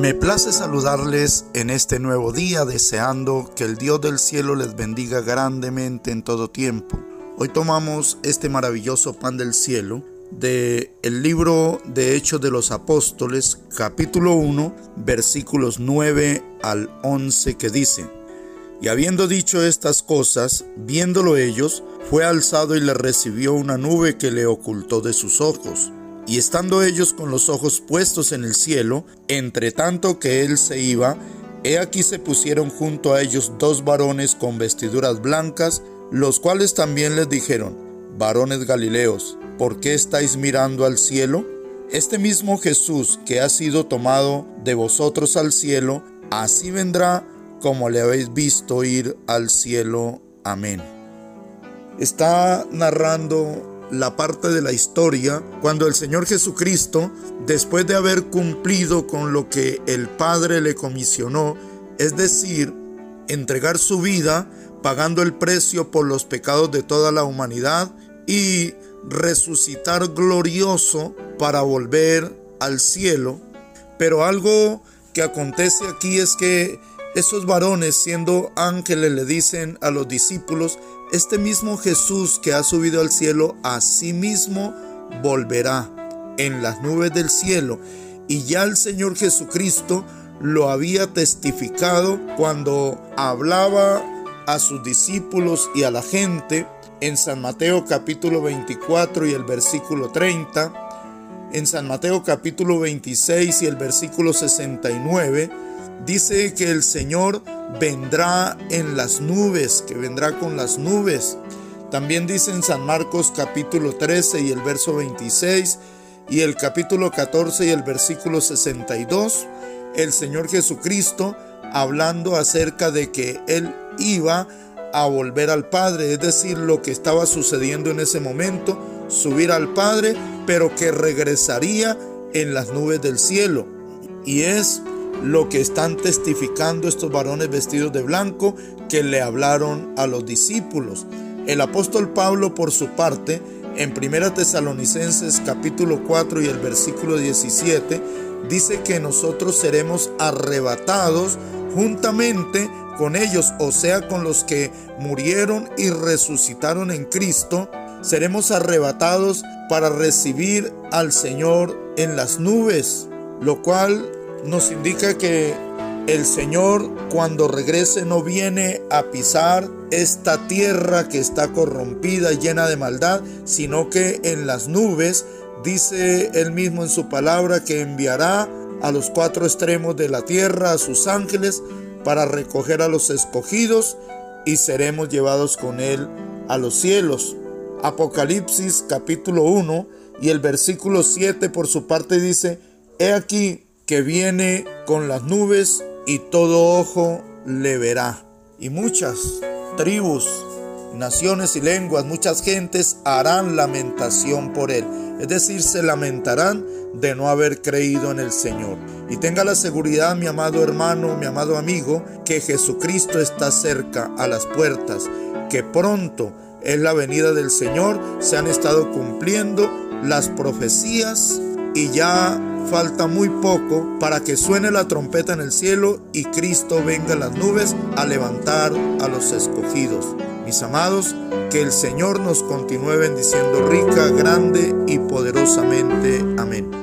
Me place saludarles en este nuevo día deseando que el Dios del cielo les bendiga grandemente en todo tiempo. Hoy tomamos este maravilloso pan del cielo de el libro de Hechos de los Apóstoles, capítulo 1, versículos 9 al 11 que dice: Y habiendo dicho estas cosas, viéndolo ellos, fue alzado y le recibió una nube que le ocultó de sus ojos. Y estando ellos con los ojos puestos en el cielo, entre tanto que él se iba, he aquí se pusieron junto a ellos dos varones con vestiduras blancas, los cuales también les dijeron, varones Galileos, ¿por qué estáis mirando al cielo? Este mismo Jesús que ha sido tomado de vosotros al cielo, así vendrá como le habéis visto ir al cielo. Amén. Está narrando la parte de la historia cuando el Señor Jesucristo, después de haber cumplido con lo que el Padre le comisionó, es decir, entregar su vida pagando el precio por los pecados de toda la humanidad y resucitar glorioso para volver al cielo. Pero algo que acontece aquí es que esos varones, siendo ángeles, le dicen a los discípulos, este mismo Jesús que ha subido al cielo, a sí mismo volverá en las nubes del cielo. Y ya el Señor Jesucristo lo había testificado cuando hablaba a sus discípulos y a la gente en San Mateo capítulo 24 y el versículo 30, en San Mateo capítulo 26 y el versículo 69, dice que el Señor vendrá en las nubes, que vendrá con las nubes. También dice en San Marcos capítulo 13 y el verso 26 y el capítulo 14 y el versículo 62, el Señor Jesucristo hablando acerca de que Él iba a volver al Padre, es decir, lo que estaba sucediendo en ese momento, subir al Padre, pero que regresaría en las nubes del cielo. Y es lo que están testificando estos varones vestidos de blanco que le hablaron a los discípulos. El apóstol Pablo, por su parte, en 1 Tesalonicenses capítulo 4 y el versículo 17, dice que nosotros seremos arrebatados juntamente con ellos, o sea, con los que murieron y resucitaron en Cristo, seremos arrebatados para recibir al Señor en las nubes, lo cual nos indica que el Señor cuando regrese no viene a pisar esta tierra que está corrompida, llena de maldad, sino que en las nubes dice él mismo en su palabra que enviará a los cuatro extremos de la tierra a sus ángeles para recoger a los escogidos y seremos llevados con él a los cielos. Apocalipsis capítulo 1 y el versículo 7 por su parte dice, He aquí que viene con las nubes y todo ojo le verá. Y muchas tribus, naciones y lenguas, muchas gentes harán lamentación por él. Es decir, se lamentarán de no haber creído en el Señor. Y tenga la seguridad, mi amado hermano, mi amado amigo, que Jesucristo está cerca a las puertas, que pronto es la venida del Señor, se han estado cumpliendo las profecías y ya falta muy poco para que suene la trompeta en el cielo y Cristo venga en las nubes a levantar a los escogidos. Mis amados, que el Señor nos continúe bendiciendo rica, grande y poderosamente. Amén.